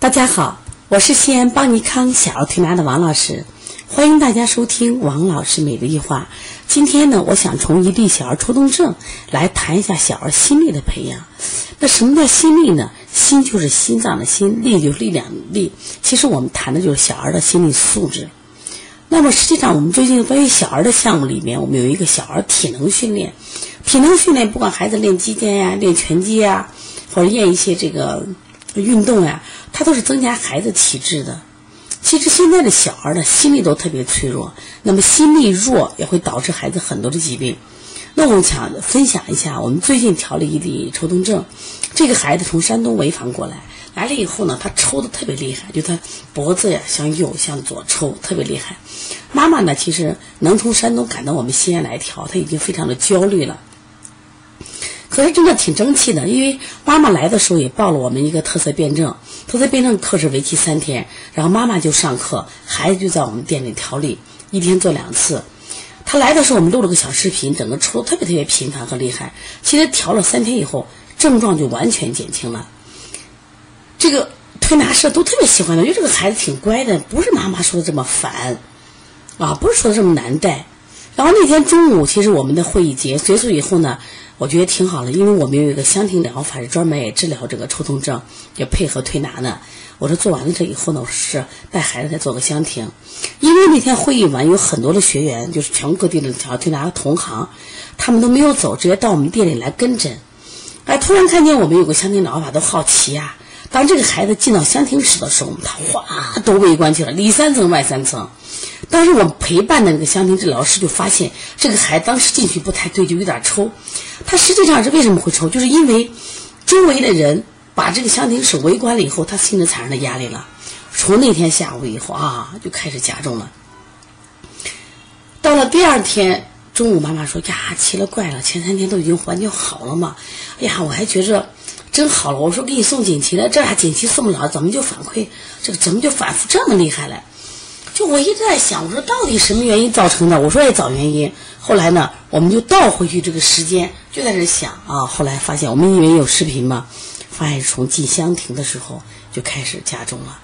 大家好，我是西安邦尼康小儿推拿的王老师，欢迎大家收听王老师每日一话。今天呢，我想从一例小儿抽动症来谈一下小儿心力的培养。那什么叫心力呢？心就是心脏的心，力就是力量的力。其实我们谈的就是小儿的心理素质。那么实际上，我们最近关于小儿的项目里面，我们有一个小儿体能训练。体能训练不管孩子练击剑呀、练拳击呀，或者练一些这个运动呀，它都是增加孩子体质的。其实现在的小孩的心力都特别脆弱，那么心力弱也会导致孩子很多的疾病。那我们想分享一下，我们最近调了一例抽动症，这个孩子从山东潍坊过来，来了以后呢，他抽的特别厉害，就他脖子呀向右向左抽，特别厉害。妈妈呢，其实能从山东赶到我们西安来调，他已经非常的焦虑了。可是真的挺争气的，因为妈妈来的时候也报了我们一个特色辩证，特色辩证课是为期三天，然后妈妈就上课，孩子就在我们店里调理，一天做两次。他来的时候我们录了个小视频，整个抽特别特别频繁和厉害。其实调了三天以后，症状就完全减轻了。这个推拿师都特别喜欢他，因为这个孩子挺乖的，不是妈妈说的这么烦，啊，不是说的这么难带。然后那天中午，其实我们的会议结结束以后呢。我觉得挺好的，因为我们有一个香庭疗法，是专门也治疗这个抽动症，也配合推拿的。我说做完了这以后呢，我是带孩子再做个香庭。因为那天会议完，有很多的学员，就是全国各地的小儿推拿同行，他们都没有走，直接到我们店里来跟诊。哎，突然看见我们有个香庭疗法，都好奇呀。当这个孩子进到香庭室的时候，他哗都围观去了，里三层外三层。当时我们陪伴的那个香庭治疗师就发现，这个孩子当时进去不太对，就有点抽。他实际上是为什么会抽？就是因为周围的人把这个香亭室围观了以后，他心里产生了压力了。从那天下午以后啊，就开始加重了。到了第二天中午，妈妈说：“呀，奇了怪了，前三天都已经环境好了嘛。哎呀，我还觉着真好了。我说给你送锦旗了，这俩锦旗送不了，怎么就反馈这个怎么就反复这么厉害了？”就我一直在想，我说到底什么原因造成的？我说也找原因。后来呢，我们就倒回去这个时间，就在这想啊。后来发现，我们以为有视频嘛，发现从进香亭的时候就开始加重了。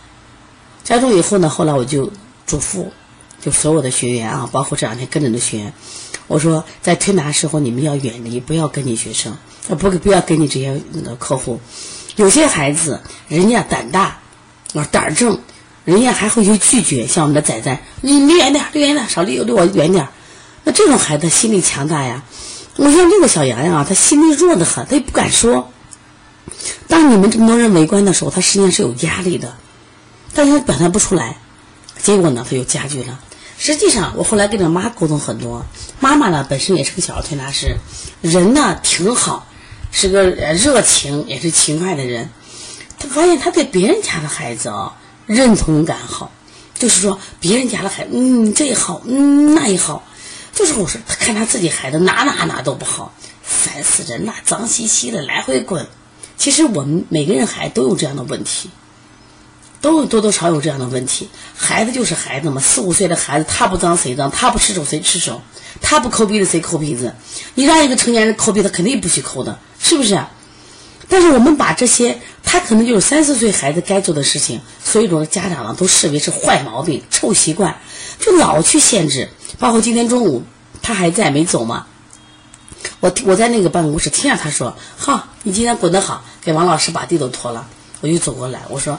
加重以后呢，后来我就嘱咐，就所有的学员啊，包括这两天跟着的学员，我说在推拿时候你们要远离，不要跟你学生，不不要跟你这些那个客户。有些孩子人家胆大，啊胆儿正。人家还会去拒绝，像我们的仔仔，你离远点，离远点，少离离我远点。那这种孩子心理强大呀。我像这个小洋洋啊，他心里弱得很，他也不敢说。当你们这么多人围观的时候，他实际上是有压力的，但是他表现不出来。结果呢，他又加剧了。实际上，我后来跟他妈沟通很多，妈妈呢本身也是个小儿推拿师，人呢挺好，是个热情也是勤快的人。他发现他对别人家的孩子啊。认同感好，就是说别人家的孩子，嗯，这也好，嗯，那也好，就是我说看他自己孩子哪哪哪都不好，烦死人了，脏兮兮的来回滚。其实我们每个人孩子都有这样的问题，都有多多少有这样的问题。孩子就是孩子嘛，四五岁的孩子他不脏谁脏？他不吃手谁吃手？他不抠鼻子谁抠鼻子？你让一个成年人抠鼻子，肯定不许抠的，是不是？但是我们把这些，他可能就是三四岁孩子该做的事情，所以说家长呢都视为是坏毛病、臭习惯，就老去限制。包括今天中午他还在没走嘛，我我在那个办公室听见他说：“好，你今天滚得好，给王老师把地都拖了。”我就走过来，我说：“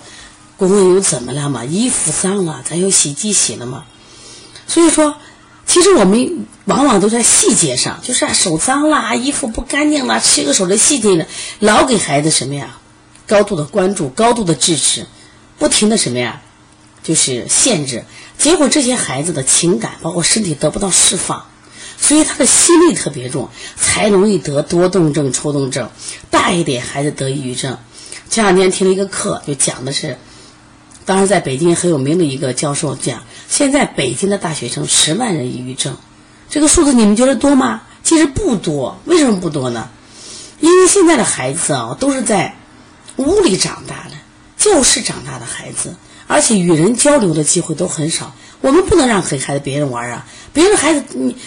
公公又怎么了嘛？衣服脏了，咱有洗衣机洗了嘛。”所以说。其实我们往往都在细节上，就是手脏啦、衣服不干净啦、吃个手的细节呢，老给孩子什么呀？高度的关注、高度的支持，不停的什么呀？就是限制。结果这些孩子的情感包括身体得不到释放，所以他的心力特别重，才容易得多动症、抽动症。大一点孩子得抑郁症。前两天听了一个课，就讲的是。当时在北京很有名的一个教授讲，现在北京的大学生十万人抑郁症，这个数字你们觉得多吗？其实不多。为什么不多呢？因为现在的孩子啊，都是在屋里长大的，教室长大的孩子，而且与人交流的机会都很少。我们不能让给孩子别人玩啊，别人孩子你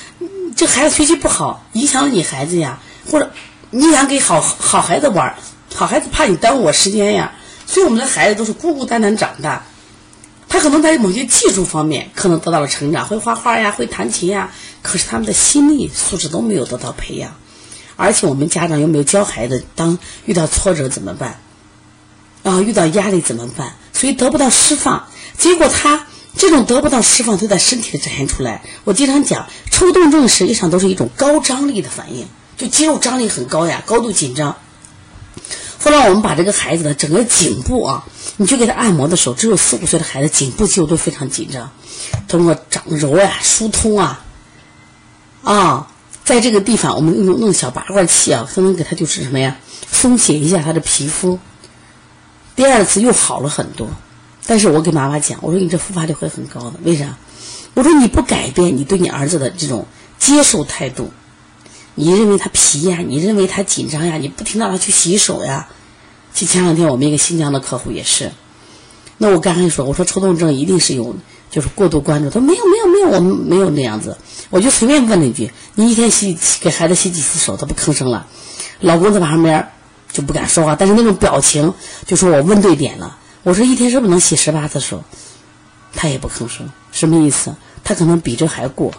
这孩子学习不好，影响了你孩子呀，或者你想给好好孩子玩，好孩子怕你耽误我时间呀。所以我们的孩子都是孤孤单单长大。他可能在某些技术方面可能得到了成长，会画画呀，会弹琴呀，可是他们的心理素质都没有得到培养。而且我们家长又没有教孩子，当遇到挫折怎么办？啊，遇到压力怎么办？所以得不到释放，结果他这种得不到释放，就在身体里展现出来。我经常讲，抽动症实际上都是一种高张力的反应，就肌肉张力很高呀，高度紧张。后来我们把这个孩子的整个颈部啊，你去给他按摩的时候，只有四五岁的孩子颈部肌肉都非常紧张，通过长柔呀、疏通啊，啊，在这个地方我们用弄小拔罐器啊，可能给他就是什么呀，松解一下他的皮肤。第二次又好了很多，但是我给妈妈讲，我说你这复发率会很高的，为啥？我说你不改变你对你儿子的这种接受态度。你认为他皮呀？你认为他紧张呀？你不停让他去洗手呀？就前两天我们一个新疆的客户也是，那我刚才说，我说抽动症一定是有，就是过度关注。他说没有没有没有，我们没有那样子。我就随便问了一句：你一天洗给孩子洗几次手？他不吭声了。老公在旁边就不敢说话，但是那种表情就说我问对点了。我说一天是不是能洗十八次手？他也不吭声，什么意思？他可能比这还过。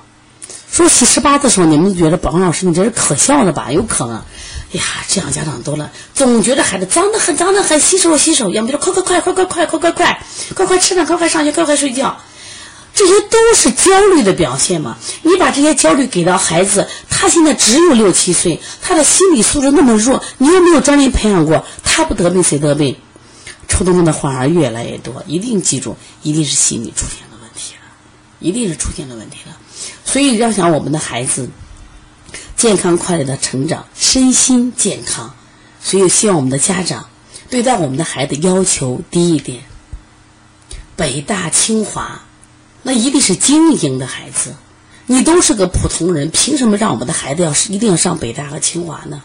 说洗十八的时候，你们觉得宝老师你这是可笑的吧？有可能，哎呀，这样家长多了，总觉得孩子脏得很，脏得很，洗手洗手，要么就快快快快快快快快快，快快吃饭，快快上学，快快睡觉，这些都是焦虑的表现嘛。你把这些焦虑给到孩子，他现在只有六七岁，他的心理素质那么弱，你又没有专门培养过，他不得病谁得病？抽动症的患儿越来越多，一定记住，一定是心理出现了问题了，一定是出现了问题了。所以要想我们的孩子健康快乐的成长，身心健康，所以希望我们的家长对待我们的孩子要求低一点。北大清华，那一定是精英的孩子。你都是个普通人，凭什么让我们的孩子要一定要上北大和清华呢？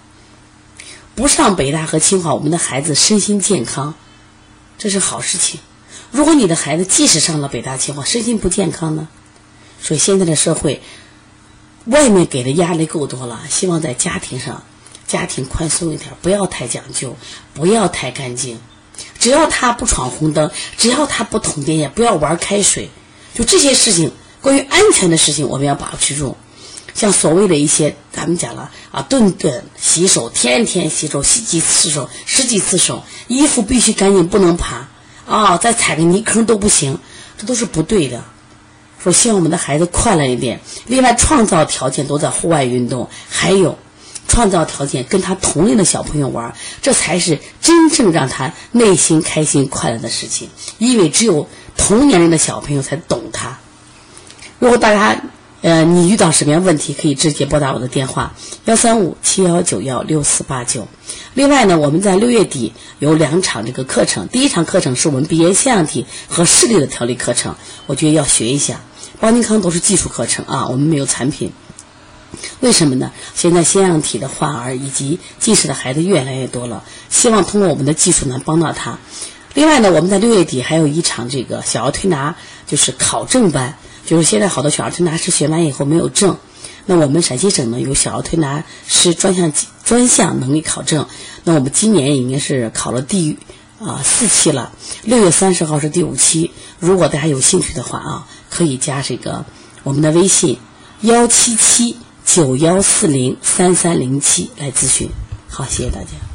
不上北大和清华，我们的孩子身心健康，这是好事情。如果你的孩子即使上了北大清华，身心不健康呢？所以现在的社会，外面给的压力够多了，希望在家庭上，家庭宽松一点，不要太讲究，不要太干净。只要他不闯红灯，只要他不捅电线，不要玩开水，就这些事情，关于安全的事情，我们要把持住。像所谓的一些，咱们讲了啊，顿顿洗手，天天洗手，洗几次手，十几次手，衣服必须干净，不能爬啊，再踩个泥坑都不行，这都是不对的。说希望我们的孩子快乐一点，另外创造条件都在户外运动，还有创造条件跟他同龄的小朋友玩，这才是真正让他内心开心快乐的事情。因为只有同年龄的小朋友才懂他。如果大家呃你遇到什么样问题，可以直接拨打我的电话幺三五七幺九幺六四八九。另外呢，我们在六月底有两场这个课程，第一场课程是我们鼻炎腺样体和视力的调理课程，我觉得要学一下。邦尼康都是技术课程啊，我们没有产品。为什么呢？现在腺样体的患儿以及近视的孩子越来越多了，希望通过我们的技术能帮到他。另外呢，我们在六月底还有一场这个小儿推拿，就是考证班，就是现在好多小儿推拿师学完以后没有证，那我们陕西省呢有小儿推拿师专项专项能力考证，那我们今年已经是考了第啊四期了，六月三十号是第五期，如果大家有兴趣的话啊。可以加这个我们的微信幺七七九幺四零三三零七来咨询。好，谢谢大家。